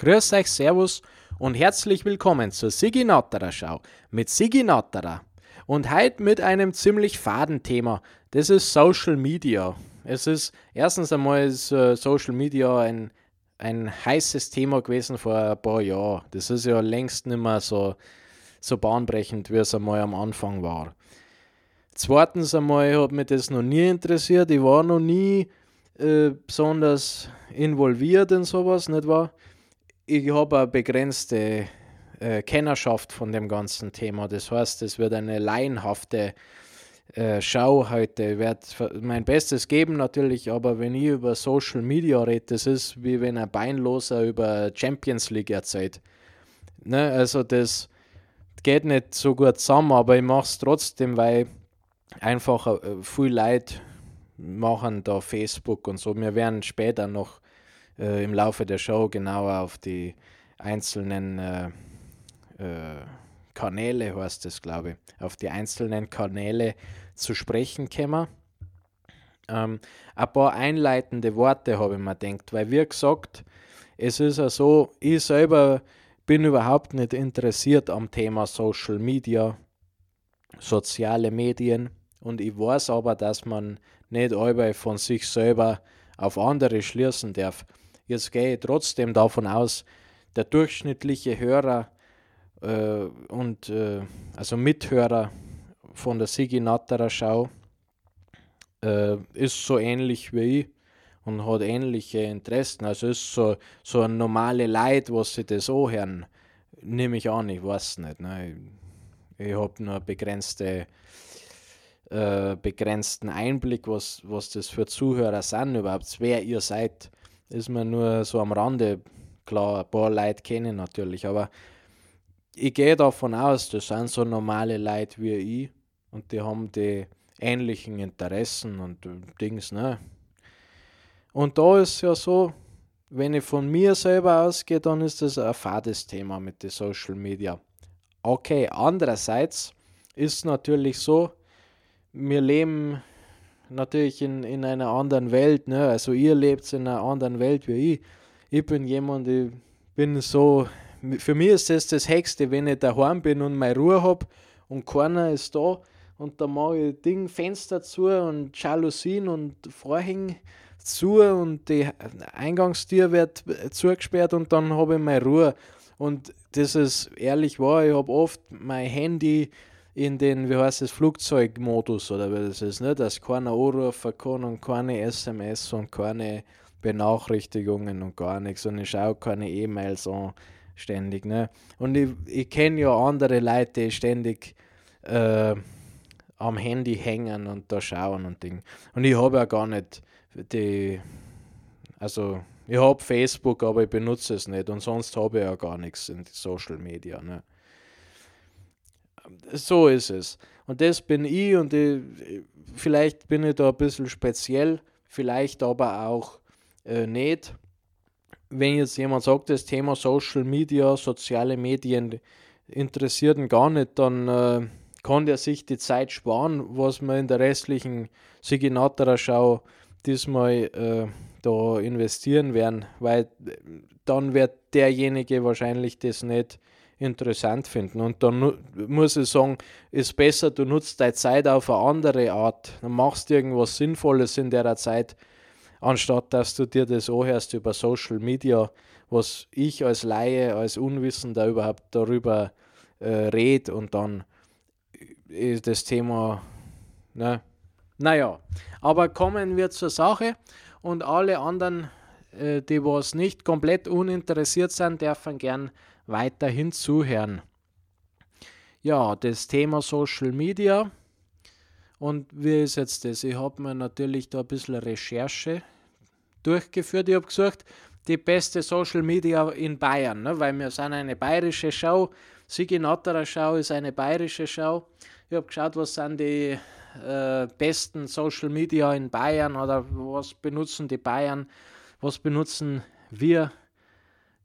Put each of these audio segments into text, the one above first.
Grüß euch, Servus und herzlich willkommen zur Sigi Natterer Schau mit Sigi Natterer. Und heute mit einem ziemlich faden Thema. Das ist Social Media. Es ist erstens einmal ist, uh, Social Media ein, ein heißes Thema gewesen vor ein paar Jahren. Das ist ja längst nicht mehr so, so bahnbrechend, wie es einmal am Anfang war. Zweitens einmal hat mich das noch nie interessiert. Ich war noch nie äh, besonders involviert in sowas, nicht wahr? Ich habe eine begrenzte äh, Kennerschaft von dem ganzen Thema. Das heißt, es wird eine laienhafte äh, Schau heute. Ich werde mein Bestes geben natürlich, aber wenn ich über Social Media rede, das ist wie wenn ein Beinloser über Champions League erzählt. Ne? Also das geht nicht so gut zusammen, aber ich mache es trotzdem, weil einfach äh, viel Leid machen da Facebook und so. Wir werden später noch äh, im Laufe der Show genauer auf die einzelnen äh, äh, Kanäle, heißt es, glaube ich, auf die einzelnen Kanäle zu sprechen kommen. Ähm, ein paar einleitende Worte habe ich mir gedacht, weil wie gesagt, es ist ja so, ich selber bin überhaupt nicht interessiert am Thema Social Media, soziale Medien und ich weiß aber, dass man nicht alle von sich selber auf andere schließen darf. Jetzt gehe ich trotzdem davon aus, der durchschnittliche Hörer äh, und äh, also Mithörer von der Sigi Natterer Schau äh, ist so ähnlich wie ich und hat ähnliche Interessen. Also ist so, so ein normale Leid, was sie das anhören, nehme ich an, ich weiß nicht. Ne? Ich, ich habe nur begrenzte äh, begrenzten Einblick, was, was das für Zuhörer sind überhaupt, wer ihr seid, ist mir nur so am Rande klar, ein paar Leute kennen natürlich, aber ich gehe davon aus, das sind so normale Leute wie ich und die haben die ähnlichen Interessen und Dings, ne? Und da ist ja so, wenn ich von mir selber ausgehe, dann ist das ein fades Thema mit den Social Media. Okay, andererseits ist natürlich so, wir leben natürlich in, in einer anderen Welt. Ne? Also ihr lebt in einer anderen Welt wie ich. Ich bin jemand, ich bin so, für mich ist das das Höchste, wenn ich daheim bin und meine Ruhe habe und keiner ist da und da mache ich Ding, Fenster zu und Jalousien und Vorhänge zu und die Eingangstür wird zugesperrt und dann habe ich meine Ruhe. Und das ist ehrlich wahr, ich habe oft mein Handy in den, wie heißt es, Flugzeugmodus oder wie das ist, ne? dass keiner anrufen kann und keine SMS und keine Benachrichtigungen und gar nichts und ich schaue keine E-Mails an ständig. Ne? Und ich, ich kenne ja andere Leute, die ständig äh, am Handy hängen und da schauen und Ding. Und ich habe ja gar nicht die, also ich habe Facebook, aber ich benutze es nicht und sonst habe ich ja gar nichts in Social Media. Ne? So ist es. Und das bin ich und ich, vielleicht bin ich da ein bisschen speziell, vielleicht aber auch äh, nicht. Wenn jetzt jemand sagt, das Thema Social Media, soziale Medien interessiert ihn gar nicht, dann äh, kann der sich die Zeit sparen, was wir in der restlichen Siginateler Schau diesmal äh, da investieren werden, weil dann wird derjenige wahrscheinlich das nicht interessant finden. Und dann muss ich sagen, ist besser, du nutzt deine Zeit auf eine andere Art. Dann machst du irgendwas Sinnvolles in der Zeit, anstatt dass du dir das anhörst über Social Media, was ich als Laie, als Unwissender überhaupt darüber äh, rede und dann ist das Thema, ne? Naja, aber kommen wir zur Sache und alle anderen, äh, die was nicht komplett uninteressiert sind, dürfen gern weiterhin zuhören. Ja, das Thema Social Media. Und wie ist jetzt das? Ich habe mir natürlich da ein bisschen Recherche durchgeführt. Ich habe gesucht, die beste Social Media in Bayern, ne? weil wir sind eine bayerische Show. Sigi Natterer Show ist eine bayerische Show. Ich habe geschaut, was sind die äh, besten Social Media in Bayern oder was benutzen die Bayern, was benutzen wir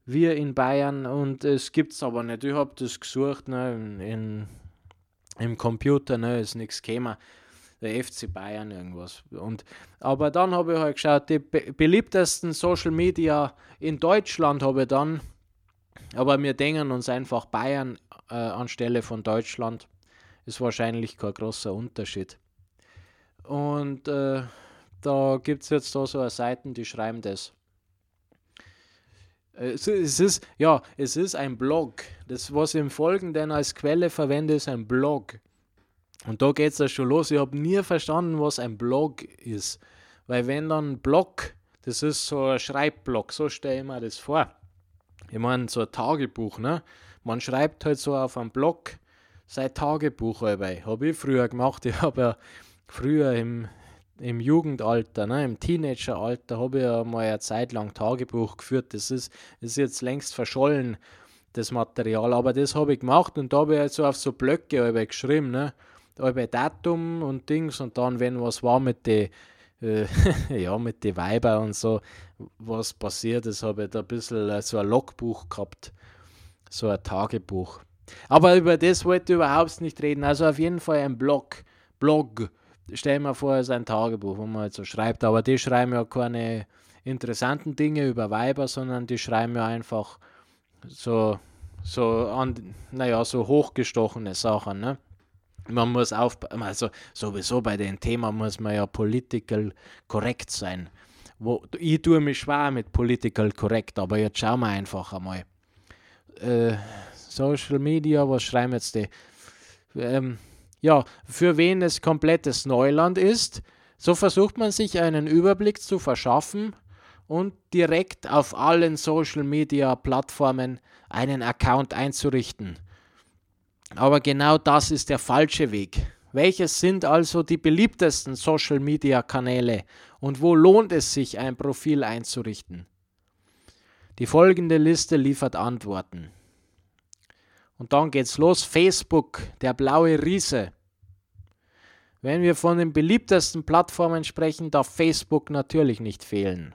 wir in Bayern und es gibt es aber nicht. Ich habe das gesucht ne, in, in, im Computer, ne, ist nichts gekommen. Der FC Bayern irgendwas. Und, aber dann habe ich halt geschaut, die be beliebtesten Social Media in Deutschland habe ich dann Aber wir denken uns einfach Bayern äh, anstelle von Deutschland. Ist wahrscheinlich kein großer Unterschied. Und äh, da gibt es jetzt da so eine Seiten, die schreiben das. Äh, es, ist, ja, es ist ein Blog. Das, was ich im Folgenden als Quelle verwende, ist ein Blog. Und da geht es ja schon los. Ich habe nie verstanden, was ein Blog ist. Weil wenn dann Blog, das ist so ein Schreibblock, so stelle ich mir das vor. Ich meine, so ein Tagebuch, ne? Man schreibt halt so auf einem Blog sein Tagebuch dabei. Habe ich früher gemacht. Ich habe ja früher im, im Jugendalter, ne, im Teenageralter, habe ich ja mal eine Zeit lang Tagebuch geführt. Das ist, ist jetzt längst verschollen, das Material. Aber das habe ich gemacht und da habe ich halt so auf so Blöcke geschrieben. Ne? halbe Datum und Dings und dann, wenn was war mit den äh, ja, Weiber und so, was passiert ist, habe ich da ein bisschen äh, so ein Logbuch gehabt, so ein Tagebuch. Aber über das wollte ich überhaupt nicht reden. Also auf jeden Fall ein Blog. Blog. Stell mir vor, es ist ein Tagebuch, wo man halt so schreibt. Aber die schreiben ja keine interessanten Dinge über Weiber, sondern die schreiben ja einfach so, so an, naja, so hochgestochene Sachen. Ne? man muss aufpassen, also sowieso bei dem Thema muss man ja political korrekt sein. Wo, ich tue mich schwer mit political korrekt, aber jetzt schauen wir einfach einmal. Äh, Social Media, was schreiben jetzt die? Ähm, ja, für wen es komplettes Neuland ist, so versucht man sich einen Überblick zu verschaffen und direkt auf allen Social Media Plattformen einen Account einzurichten. Aber genau das ist der falsche Weg. Welches sind also die beliebtesten Social-Media-Kanäle und wo lohnt es sich, ein Profil einzurichten? Die folgende Liste liefert Antworten. Und dann geht's los. Facebook, der blaue Riese. Wenn wir von den beliebtesten Plattformen sprechen, darf Facebook natürlich nicht fehlen.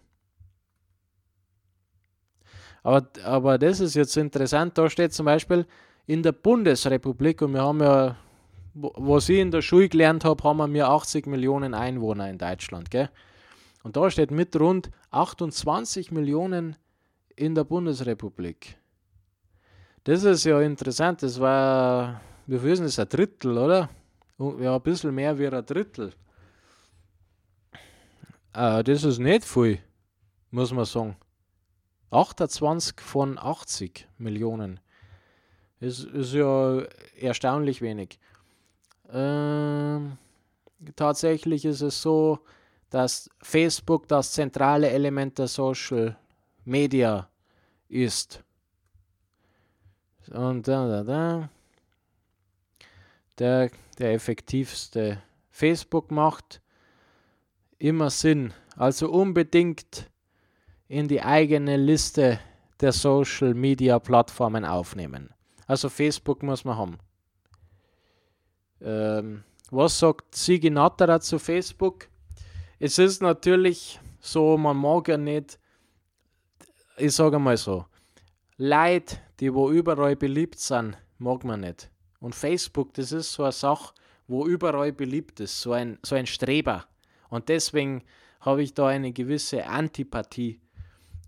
Aber, aber das ist jetzt interessant. Da steht zum Beispiel, in der Bundesrepublik, und wir haben ja, was ich in der Schule gelernt habe, haben wir 80 Millionen Einwohner in Deutschland. Gell? Und da steht mit rund 28 Millionen in der Bundesrepublik. Das ist ja interessant. Das war, wir wissen, das ist ein Drittel, oder? Ja, ein bisschen mehr wie ein Drittel. Äh, das ist nicht viel, muss man sagen. 28 von 80 Millionen. Ist, ist ja erstaunlich wenig. Ähm, tatsächlich ist es so, dass Facebook das zentrale Element der Social Media ist. Und da, da, da. Der, der effektivste Facebook macht immer Sinn. Also unbedingt in die eigene Liste der Social Media Plattformen aufnehmen. Also Facebook muss man haben. Ähm, was sagt Sigi Natterer zu Facebook? Es ist natürlich so, man mag ja nicht, ich sage mal so, Leute, die wo überall beliebt sind, mag man nicht. Und Facebook, das ist so eine Sache, wo überall beliebt ist, so ein, so ein Streber. Und deswegen habe ich da eine gewisse Antipathie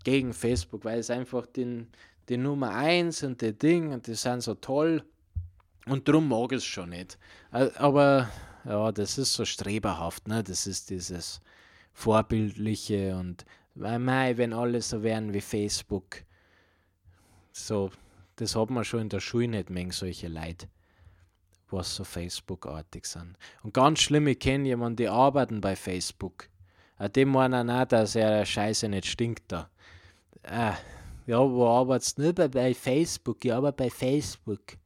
gegen Facebook, weil es einfach den, die Nummer 1 und die Ding und die sind so toll und darum mag ich es schon nicht. Aber ja, das ist so streberhaft, ne? das ist dieses Vorbildliche und mei, wenn alle so wären wie Facebook, so, das hat man schon in der Schule nicht mehr, solche Leute, was so Facebook-artig sind. Und ganz schlimm, ich kenne jemanden, die arbeiten bei Facebook. Dem meinen auch, dass er Scheiße nicht stinkt da. Ah, ja, wo arbeitest du? Bei, bei Facebook, ja, aber bei Facebook.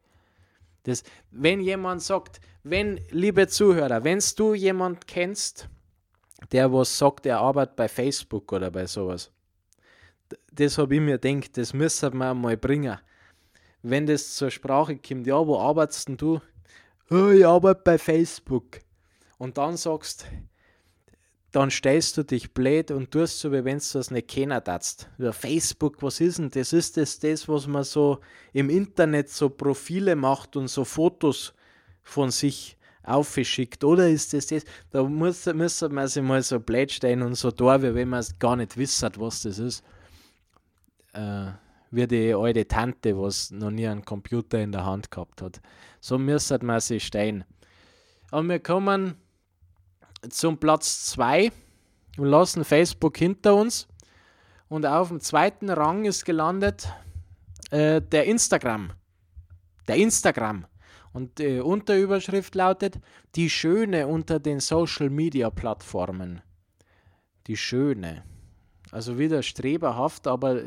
Das, wenn jemand sagt, wenn, liebe Zuhörer, wenn du jemand kennst, der was sagt, er arbeitet bei Facebook oder bei sowas, das habe ich mir gedacht, das müssen wir mal bringen. Wenn das zur Sprache kommt, ja, wo arbeitest denn du? Oh, ich arbeite bei Facebook. Und dann sagst, dann stellst du dich blöd und tust so, wie wenn du das nicht kennen darfst. Ja, Facebook, was ist denn das? Ist das das, was man so im Internet so Profile macht und so Fotos von sich aufgeschickt? Oder ist das das? Da muss, müsste man sich mal so blöd stellen und so da, wie wenn man gar nicht wisst, was das ist. Äh, wie die alte Tante, was noch nie einen Computer in der Hand gehabt hat. So müsste man sich stehen. Und wir kommen zum Platz 2 und lassen Facebook hinter uns. Und auf dem zweiten Rang ist gelandet äh, der Instagram. Der Instagram. Und die Unterüberschrift lautet Die Schöne unter den Social Media Plattformen. Die Schöne. Also wieder streberhaft, aber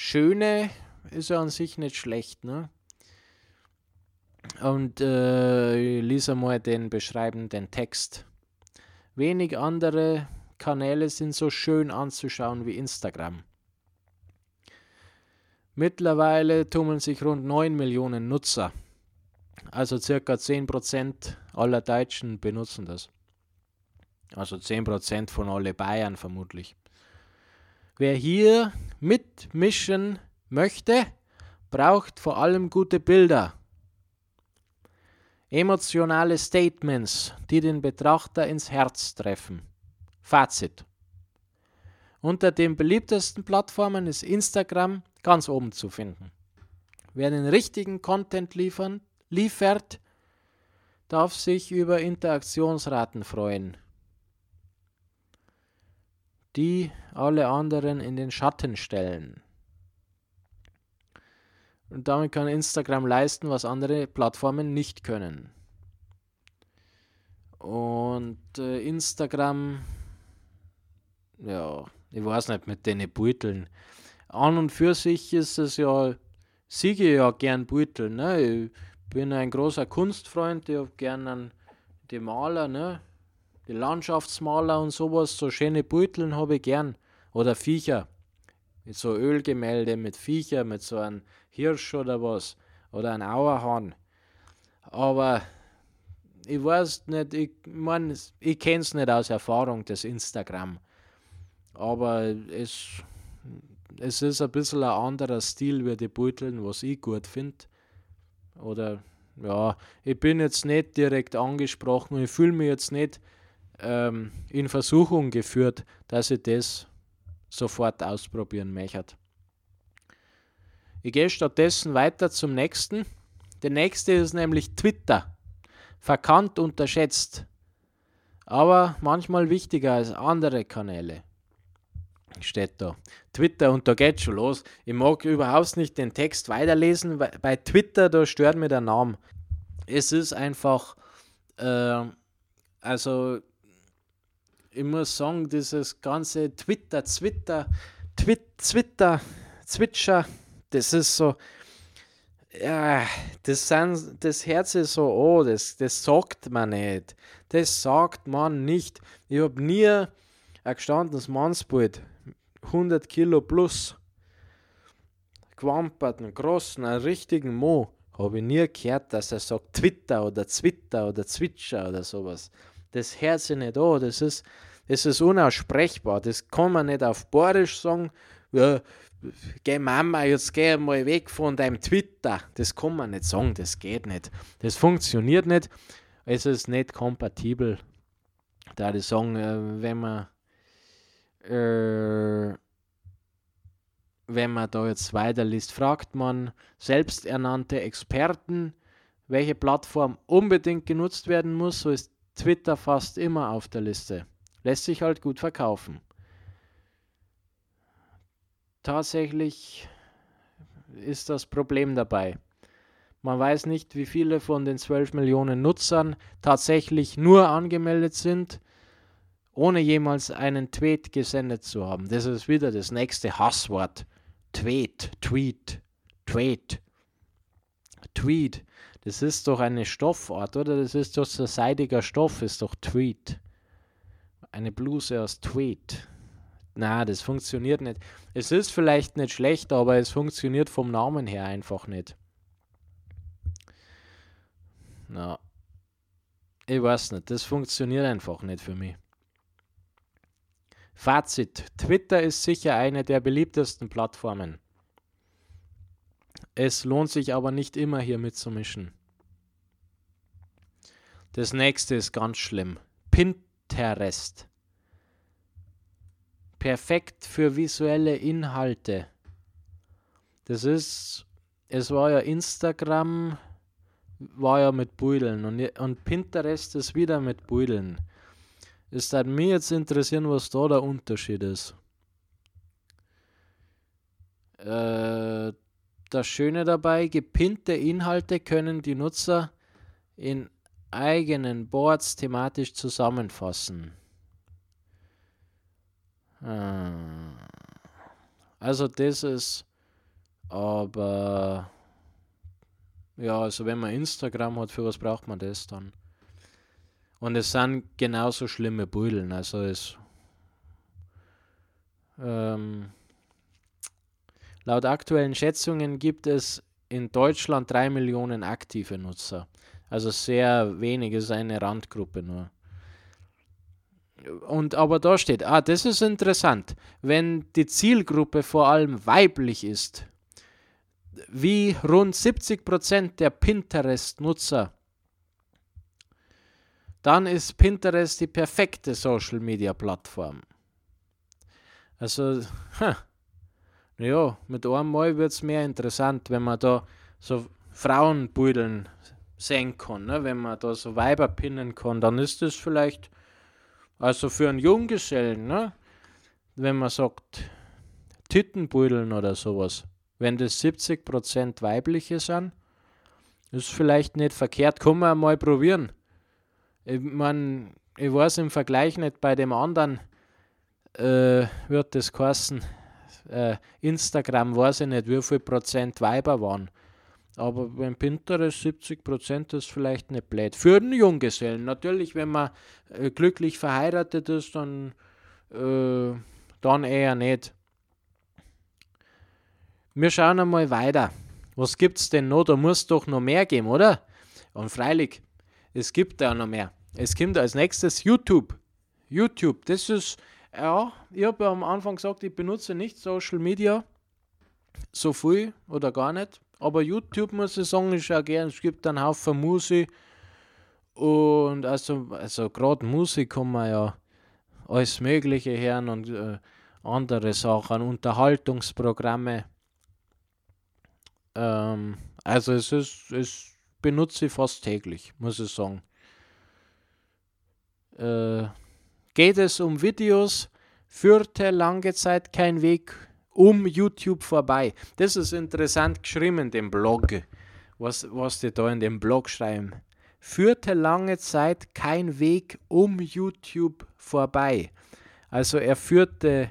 Schöne ist ja an sich nicht schlecht. Ne? Und äh, lese mal den beschreibenden Text. Wenig andere Kanäle sind so schön anzuschauen wie Instagram. Mittlerweile tummeln sich rund 9 Millionen Nutzer, also circa 10% aller Deutschen benutzen das. Also 10% von alle Bayern vermutlich. Wer hier mitmischen möchte, braucht vor allem gute Bilder. Emotionale Statements, die den Betrachter ins Herz treffen. Fazit. Unter den beliebtesten Plattformen ist Instagram ganz oben zu finden. Wer den richtigen Content liefern, liefert, darf sich über Interaktionsraten freuen die alle anderen in den Schatten stellen. Und damit kann Instagram leisten, was andere Plattformen nicht können. Und äh, Instagram, ja, ich weiß nicht, mit den Beuteln. An und für sich ist es ja, siege ja gern Beutel. Ne? Ich bin ein großer Kunstfreund, ich habe gern die Maler, ne? Die Landschaftsmaler und sowas, so schöne Beuteln habe ich gern. Oder Viecher. Mit so Ölgemälde mit Viecher, mit so einem Hirsch oder was. Oder ein Auerhahn. Aber ich weiß nicht, ich meine, ich kenne es nicht aus Erfahrung, das Instagram. Aber es, es ist ein bisschen ein anderer Stil wie die Beuteln, was ich gut finde. Oder ja, ich bin jetzt nicht direkt angesprochen ich fühle mich jetzt nicht ähm, in Versuchung geführt, dass ich das sofort ausprobieren möchte. Ich gehe stattdessen weiter zum nächsten. Der nächste ist nämlich Twitter. Verkannt, unterschätzt. Aber manchmal wichtiger als andere Kanäle. Steht da. Twitter und da geht schon los. Ich mag überhaupt nicht den Text weiterlesen. weil Bei Twitter, da stört mir der Name. Es ist einfach, äh, also ich muss sagen, dieses ganze Twitter, Twitter, Twit, Twitter, Zwitscher, das ist so, ja, das, sind, das Herz ist so, oh, das, das sagt man nicht. Das sagt man nicht. Ich habe nie ein gestandenes Mannsbild, 100 Kilo plus, gewampert, einen großen, einen richtigen Mo, habe ich nie gehört, dass er sagt Twitter oder Twitter oder Zwitscher oder sowas. Das Herz nicht oh, das ist, das ist unaussprechbar. Das kann man nicht auf Borisch sagen. Ja, geh Mama, jetzt geh mal weg von deinem Twitter. Das kann man nicht sagen, das geht nicht. Das funktioniert nicht. Es ist nicht kompatibel. Da ich sagen, äh, wenn man äh, wenn man da jetzt weiterliest, fragt man selbsternannte Experten, welche Plattform unbedingt genutzt werden muss, so ist Twitter fast immer auf der Liste. Lässt sich halt gut verkaufen. Tatsächlich ist das Problem dabei. Man weiß nicht, wie viele von den 12 Millionen Nutzern tatsächlich nur angemeldet sind, ohne jemals einen Tweet gesendet zu haben. Das ist wieder das nächste Hasswort. Tweet, Tweet, Tweet. Tweet. Das ist doch eine Stoffart, oder? Das ist doch so seidiger Stoff, ist doch Tweet eine Bluse aus Tweed. Na, das funktioniert nicht. Es ist vielleicht nicht schlecht, aber es funktioniert vom Namen her einfach nicht. Na, ich weiß nicht, das funktioniert einfach nicht für mich. Fazit: Twitter ist sicher eine der beliebtesten Plattformen. Es lohnt sich aber nicht immer hier mitzumischen. Das nächste ist ganz schlimm. Pinterest perfekt für visuelle Inhalte. Das ist, es war ja Instagram, war ja mit Beuteln und, und Pinterest ist wieder mit Beuteln. Es würde mich jetzt interessieren, was da der Unterschied ist. Äh, das Schöne dabei, gepinnte Inhalte können die Nutzer in eigenen Boards thematisch zusammenfassen. Ah. Also das ist aber ja, also wenn man Instagram hat, für was braucht man das dann? Und es sind genauso schlimme Bullen. Also es ähm, laut aktuellen Schätzungen gibt es in Deutschland drei Millionen aktive Nutzer. Also sehr wenig, ist eine Randgruppe nur. Und aber da steht, ah, das ist interessant, wenn die Zielgruppe vor allem weiblich ist, wie rund 70% der Pinterest-Nutzer dann ist Pinterest die perfekte Social Media Plattform. Also, ja, mit einem Mal wird es mehr interessant, wenn man da so Frauenbudeln sehen kann, ne? wenn man da so Weiber pinnen kann, dann ist das vielleicht, also für einen Junggesellen, ne? wenn man sagt, Tittenbudeln oder sowas, wenn das 70% weibliche sind, ist vielleicht nicht verkehrt, kann man mal probieren. Ich meine, ich weiß im Vergleich nicht bei dem anderen, äh, wird das heißen, äh, Instagram weiß ich nicht, wie viel Prozent Weiber waren. Aber beim Pinterest 70 Prozent ist vielleicht nicht blöd. Für den Junggesellen. Natürlich, wenn man äh, glücklich verheiratet ist, dann, äh, dann eher nicht. Wir schauen einmal weiter. Was gibt es denn noch? Da muss doch noch mehr geben, oder? Und freilich, es gibt da noch mehr. Es kommt als nächstes YouTube. YouTube, das ist, ja, ich habe ja am Anfang gesagt, ich benutze nicht Social Media so viel oder gar nicht. Aber YouTube muss ich sagen, ist ja gern. Es gibt einen Haufen Musik. Und also, also gerade Musik kann man ja alles Mögliche hören und äh, andere Sachen, Unterhaltungsprogramme. Ähm, also es ist, es benutze ich fast täglich, muss ich sagen äh, geht es um Videos, führte lange Zeit kein Weg um YouTube vorbei. Das ist interessant geschrieben in dem Blog, was, was die da in dem Blog schreiben. Führte lange Zeit kein Weg um YouTube vorbei. Also er führte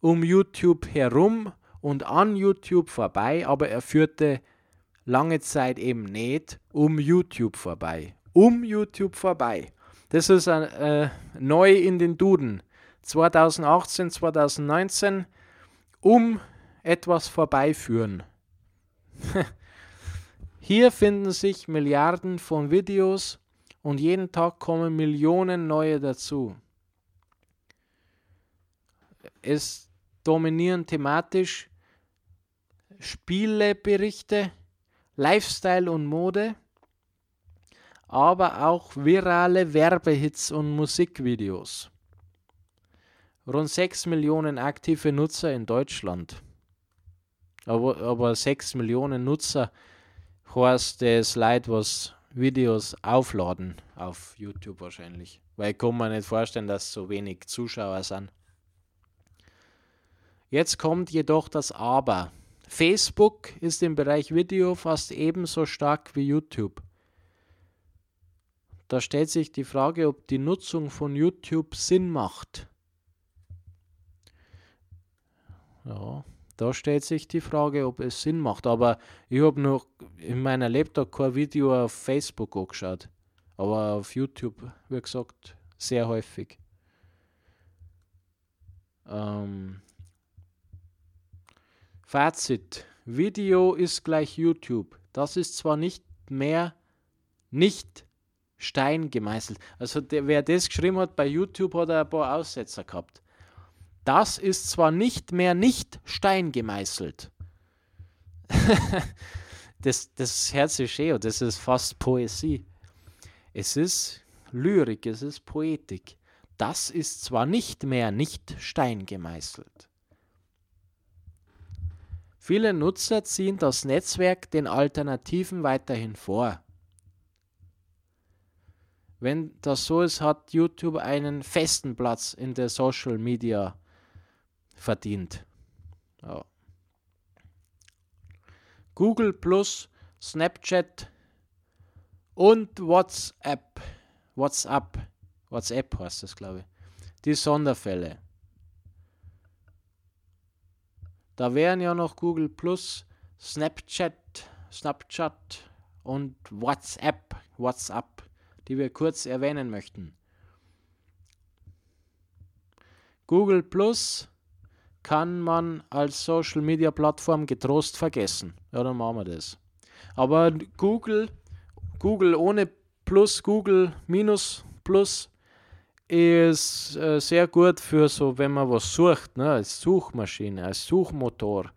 um YouTube herum und an YouTube vorbei, aber er führte lange Zeit eben nicht um YouTube vorbei. Um YouTube vorbei. Das ist äh, neu in den Duden 2018, 2019 um etwas vorbeiführen. Hier finden sich Milliarden von Videos und jeden Tag kommen Millionen neue dazu. Es dominieren thematisch Spieleberichte, Lifestyle und Mode aber auch virale Werbehits und Musikvideos. Rund 6 Millionen aktive Nutzer in Deutschland. Aber, aber 6 Millionen Nutzer heißt das Leid, was Videos aufladen auf YouTube wahrscheinlich. Weil ich kann mir nicht vorstellen, dass so wenig Zuschauer sind. Jetzt kommt jedoch das Aber. Facebook ist im Bereich Video fast ebenso stark wie YouTube. Da stellt sich die Frage, ob die Nutzung von YouTube Sinn macht. Ja, da stellt sich die Frage, ob es Sinn macht. Aber ich habe noch in meiner Lebtag kein Video auf Facebook angeschaut. Aber auf YouTube, wie gesagt, sehr häufig. Ähm, Fazit. Video ist gleich YouTube. Das ist zwar nicht mehr nicht Stein gemeißelt. Also der, wer das geschrieben hat bei YouTube, hat er ein paar Aussetzer gehabt. Das ist zwar nicht mehr nicht Stein gemeißelt. das, das Herz ist schön, das ist fast Poesie. Es ist Lyrik, es ist Poetik. Das ist zwar nicht mehr nicht Stein gemeißelt. Viele Nutzer ziehen das Netzwerk den Alternativen weiterhin vor. Wenn das so ist, hat YouTube einen festen Platz in der Social Media verdient. Ja. Google Plus, Snapchat und WhatsApp. WhatsApp. WhatsApp heißt das, glaube ich. Die Sonderfälle. Da wären ja noch Google Plus, Snapchat, Snapchat und WhatsApp, WhatsApp, die wir kurz erwähnen möchten. Google Plus kann man als Social Media Plattform getrost vergessen. Ja, dann machen wir das. Aber Google, Google ohne Plus, Google minus Plus ist äh, sehr gut für so, wenn man was sucht, ne, als Suchmaschine, als Suchmotor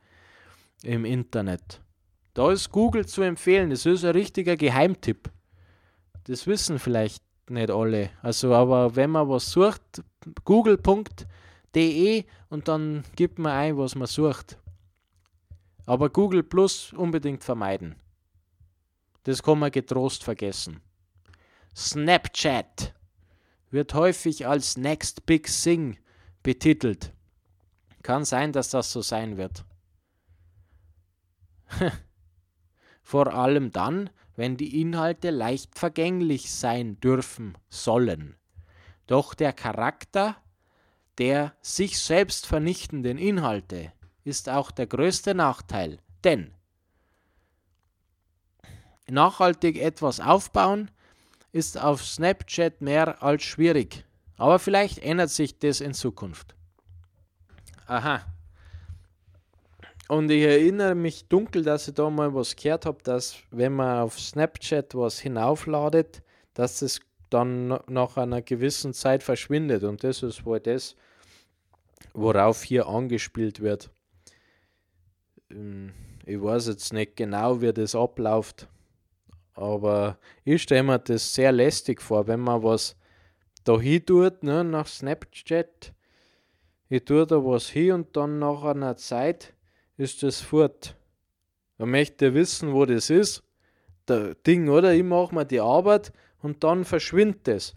im Internet. Da ist Google zu empfehlen. Das ist ein richtiger Geheimtipp. Das wissen vielleicht nicht alle. Also, aber wenn man was sucht, google.de und dann gibt man ein, was man sucht. Aber Google Plus unbedingt vermeiden. Das kann man getrost vergessen. Snapchat wird häufig als Next Big Thing betitelt. Kann sein, dass das so sein wird. Vor allem dann, wenn die Inhalte leicht vergänglich sein dürfen sollen. Doch der Charakter der sich selbst vernichtenden Inhalte ist auch der größte Nachteil, denn nachhaltig etwas aufbauen ist auf Snapchat mehr als schwierig. Aber vielleicht ändert sich das in Zukunft. Aha. Und ich erinnere mich dunkel, dass ich da mal was gehört habe, dass wenn man auf Snapchat was hinaufladet, dass es dann nach einer gewissen Zeit verschwindet. Und das ist wohl das, worauf hier angespielt wird. Ähm, ich weiß jetzt nicht genau, wie das abläuft. Aber ich stelle mir das sehr lästig vor, wenn man was da hin tut, ne, nach Snapchat. Ich tue da was hin und dann nach einer Zeit ist das fort. Man möchte wissen, wo das ist. Der Ding, oder? Ich mache mir die Arbeit und dann verschwindet es.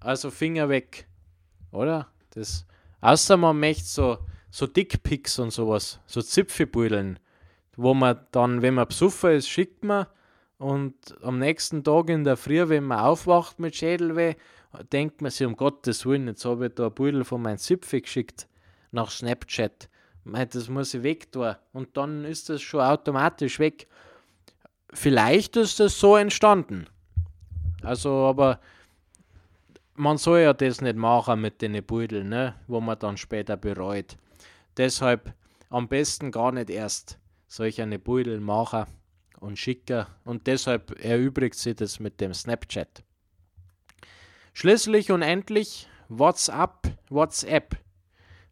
Also Finger weg. Oder? Das, außer man möchte so, so Dickpics und sowas, so Zipfelbeuteln, wo man dann, wenn man besoffen ist, schickt man und am nächsten Tag in der Früh, wenn man aufwacht mit Schädelweh, denkt man sich, um Gottes Willen, jetzt habe ich da ein Beutel von meinem Zipfel geschickt nach Snapchat. Das muss ich weg tun. Und dann ist das schon automatisch weg. Vielleicht ist das so entstanden. Also, aber man soll ja das nicht machen mit den Beuteln, ne? wo man dann später bereut. Deshalb am besten gar nicht erst solche Beutel machen und schicker und deshalb erübrigt sich das mit dem Snapchat. Schließlich und endlich WhatsApp, WhatsApp.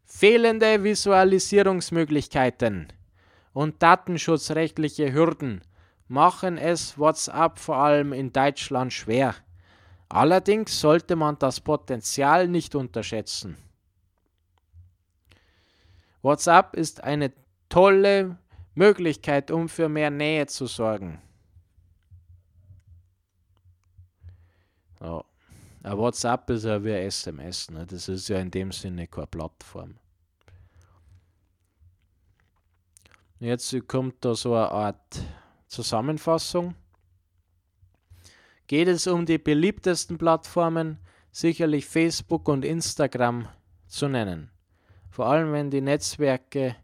Fehlende Visualisierungsmöglichkeiten und datenschutzrechtliche Hürden machen es WhatsApp vor allem in Deutschland schwer. Allerdings sollte man das Potenzial nicht unterschätzen. WhatsApp ist eine tolle Möglichkeit, um für mehr Nähe zu sorgen. Ein WhatsApp ist ja wie SMS, ne? das ist ja in dem Sinne keine Plattform. Jetzt kommt da so eine Art Zusammenfassung. Geht es um die beliebtesten Plattformen, sicherlich Facebook und Instagram zu nennen. Vor allem wenn die Netzwerke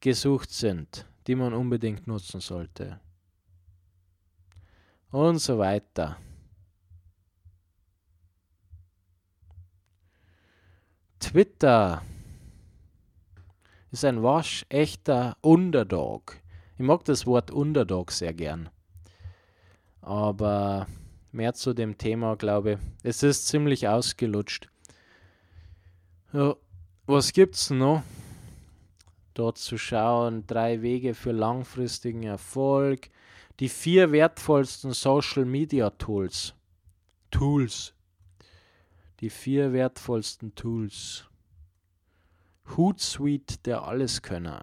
gesucht sind, die man unbedingt nutzen sollte. Und so weiter. Twitter ist ein waschechter Underdog. Ich mag das Wort Underdog sehr gern. Aber mehr zu dem Thema, glaube ich. Es ist ziemlich ausgelutscht. Ja, was gibt's noch? dort zu schauen, drei Wege für langfristigen Erfolg, die vier wertvollsten Social Media Tools. Tools. Die vier wertvollsten Tools. Hootsuite der Alleskönner.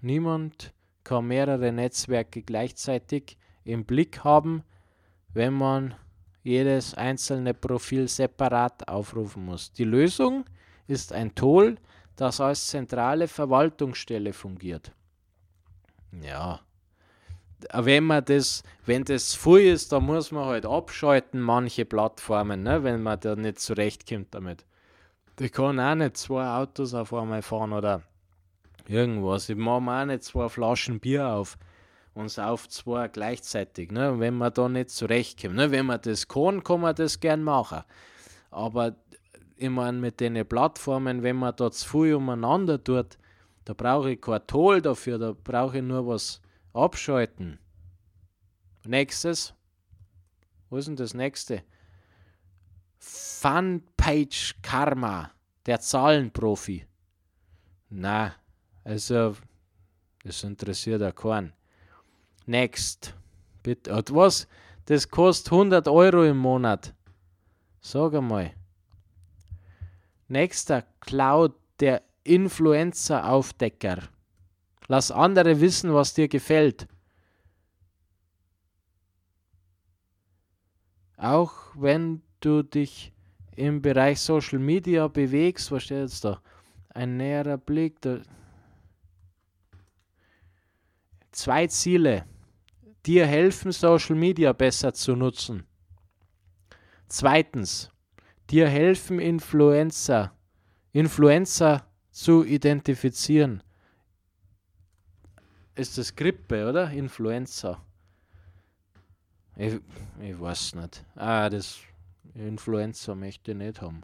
Niemand kann mehrere Netzwerke gleichzeitig im Blick haben, wenn man jedes einzelne Profil separat aufrufen muss. Die Lösung ist ein Tool, das als zentrale Verwaltungsstelle fungiert. Ja, wenn man das, wenn das voll ist, dann muss man halt abschalten, manche Plattformen, ne, wenn man da nicht zurechtkommt damit. Ich kann auch nicht zwei Autos auf einmal fahren oder irgendwas. Ich mache mir auch nicht zwei Flaschen Bier auf und sauf zwei gleichzeitig, ne, wenn man da nicht zurechtkommt. Ne. Wenn man das kann, kann man das gern machen. Aber ich meine, mit den Plattformen, wenn man da zu viel umeinander tut, da brauche ich kein Tool dafür, da brauche ich nur was abschalten. Nächstes. Wo ist denn das nächste? Funpage Karma, der Zahlenprofi. Na, also, das interessiert ja keinen. Next. Bitte. Und was? Das kostet 100 Euro im Monat. Sag einmal. Nächster Cloud, der Influencer-Aufdecker. Lass andere wissen, was dir gefällt. Auch wenn du dich im Bereich Social Media bewegst, was steht jetzt da? Ein näherer Blick. Da. Zwei Ziele. Dir helfen, Social Media besser zu nutzen. Zweitens, dir helfen Influencer, Influencer zu identifizieren. Ist das Grippe, oder? Influenza. Ich, ich weiß nicht. Ah, das Influenza möchte ich nicht haben.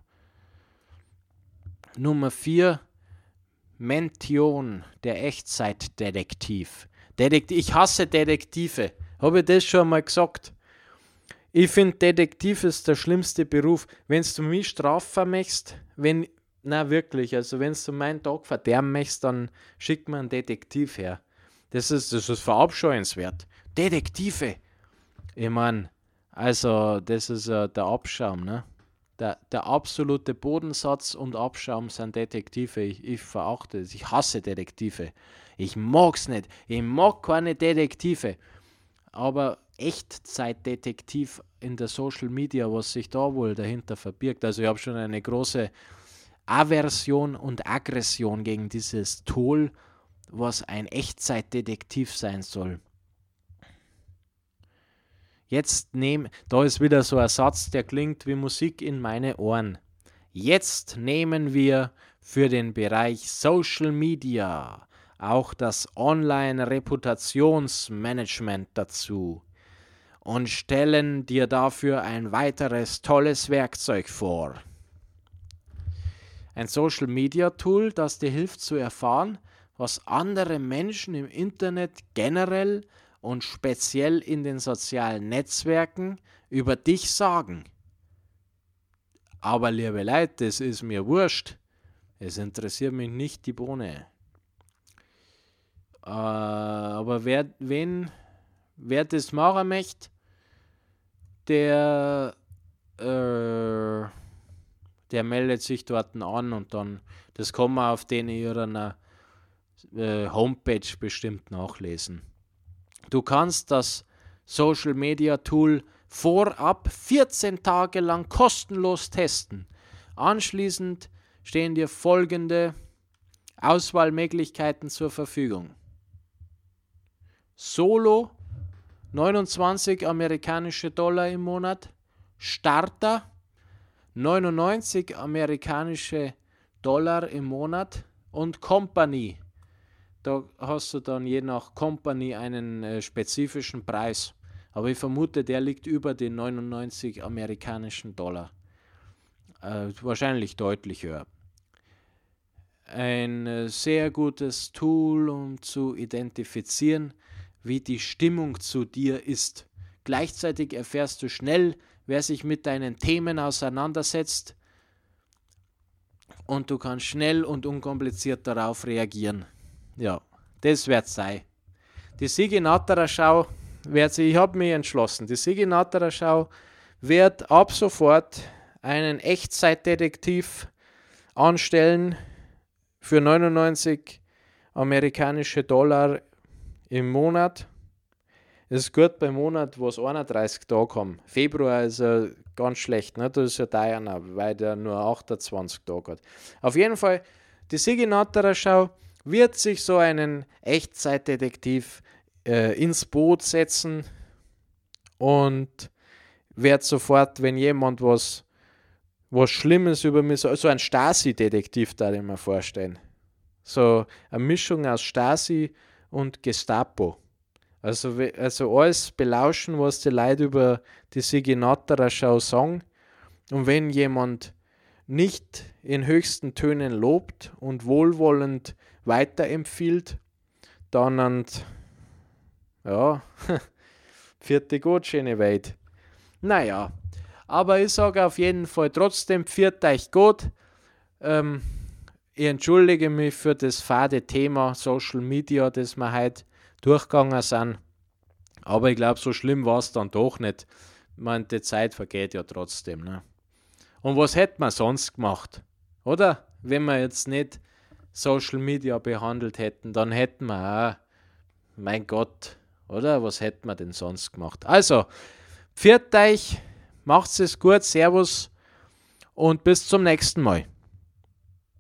Nummer 4. Mention, der Echtzeitdetektiv. Detektiv. Ich hasse Detektive. Habe ich das schon mal gesagt? Ich finde, Detektiv ist der schlimmste Beruf. Wenn du mich strafen möchtest, wenn na wirklich, also wenn du meinen Tag verderben möchtest, dann schick mir einen Detektiv her. Das ist, das ist verabscheuenswert. Detektive. Ich meine, also das ist uh, der Abschaum, ne? Der, der absolute Bodensatz und Abschaum sind Detektive. Ich, ich verachte es. Ich hasse Detektive. Ich mag's nicht. Ich mag keine Detektive. Aber Echtzeitdetektiv in der Social Media, was sich da wohl dahinter verbirgt. Also ich habe schon eine große Aversion und Aggression gegen dieses Tool, was ein Echtzeitdetektiv sein soll. Jetzt nehmen, da ist wieder so ein Satz, der klingt wie Musik in meine Ohren. Jetzt nehmen wir für den Bereich Social Media auch das Online-Reputationsmanagement dazu und stellen dir dafür ein weiteres tolles Werkzeug vor. Ein Social Media Tool, das dir hilft zu erfahren, was andere Menschen im Internet generell und speziell in den sozialen Netzwerken über dich sagen. Aber liebe Leute, das ist mir wurscht. Es interessiert mich nicht die Bohne. Äh, aber wer, wen, wer das machen möchte, der äh, der meldet sich dort an und dann, das kann man auf denen ihrer äh, Homepage bestimmt nachlesen. Du kannst das Social Media Tool vorab 14 Tage lang kostenlos testen. Anschließend stehen dir folgende Auswahlmöglichkeiten zur Verfügung. Solo 29 amerikanische Dollar im Monat, Starter 99 amerikanische Dollar im Monat und Company. Da hast du dann je nach Company einen äh, spezifischen Preis. Aber ich vermute, der liegt über den 99 amerikanischen Dollar. Äh, wahrscheinlich deutlich höher. Ein äh, sehr gutes Tool, um zu identifizieren, wie die Stimmung zu dir ist. Gleichzeitig erfährst du schnell, wer sich mit deinen Themen auseinandersetzt und du kannst schnell und unkompliziert darauf reagieren. Ja, das wird sein. Die Sigi Natterer Schau wird sie, ich habe mich entschlossen, die Sigi Natterer Schau wird ab sofort einen Echtzeitdetektiv anstellen für 99 amerikanische Dollar im Monat. Es ist gut beim Monat, wo es 31 Tage haben. Februar ist ja ganz schlecht, ne? da ist ja Diana, weil der nur 28 Tage hat. Auf jeden Fall, die Sigi Schau wird sich so einen Echtzeitdetektiv äh, ins Boot setzen und wird sofort, wenn jemand was, was Schlimmes über mich, so, so ein Stasi-Detektiv da ich mir vorstellen. So eine Mischung aus Stasi und Gestapo. Also, also alles belauschen, was die Leute über die Siginatterer Show sagen. Und wenn jemand nicht in höchsten Tönen lobt und wohlwollend weiterempfiehlt, dann und, ja, vierte gut, schöne Welt. Naja, aber ich sage auf jeden Fall trotzdem, viert euch gut. Ähm, ich entschuldige mich für das fade Thema Social Media, das wir heute durchgegangen sind. Aber ich glaube, so schlimm war es dann doch nicht. Ich meine, die Zeit vergeht ja trotzdem. Ne? Und was hätte man sonst gemacht? Oder? Wenn wir jetzt nicht Social Media behandelt hätten, dann hätten wir auch, mein Gott, oder? Was hätten wir denn sonst gemacht? Also, pfiat euch, macht es gut, Servus und bis zum nächsten Mal.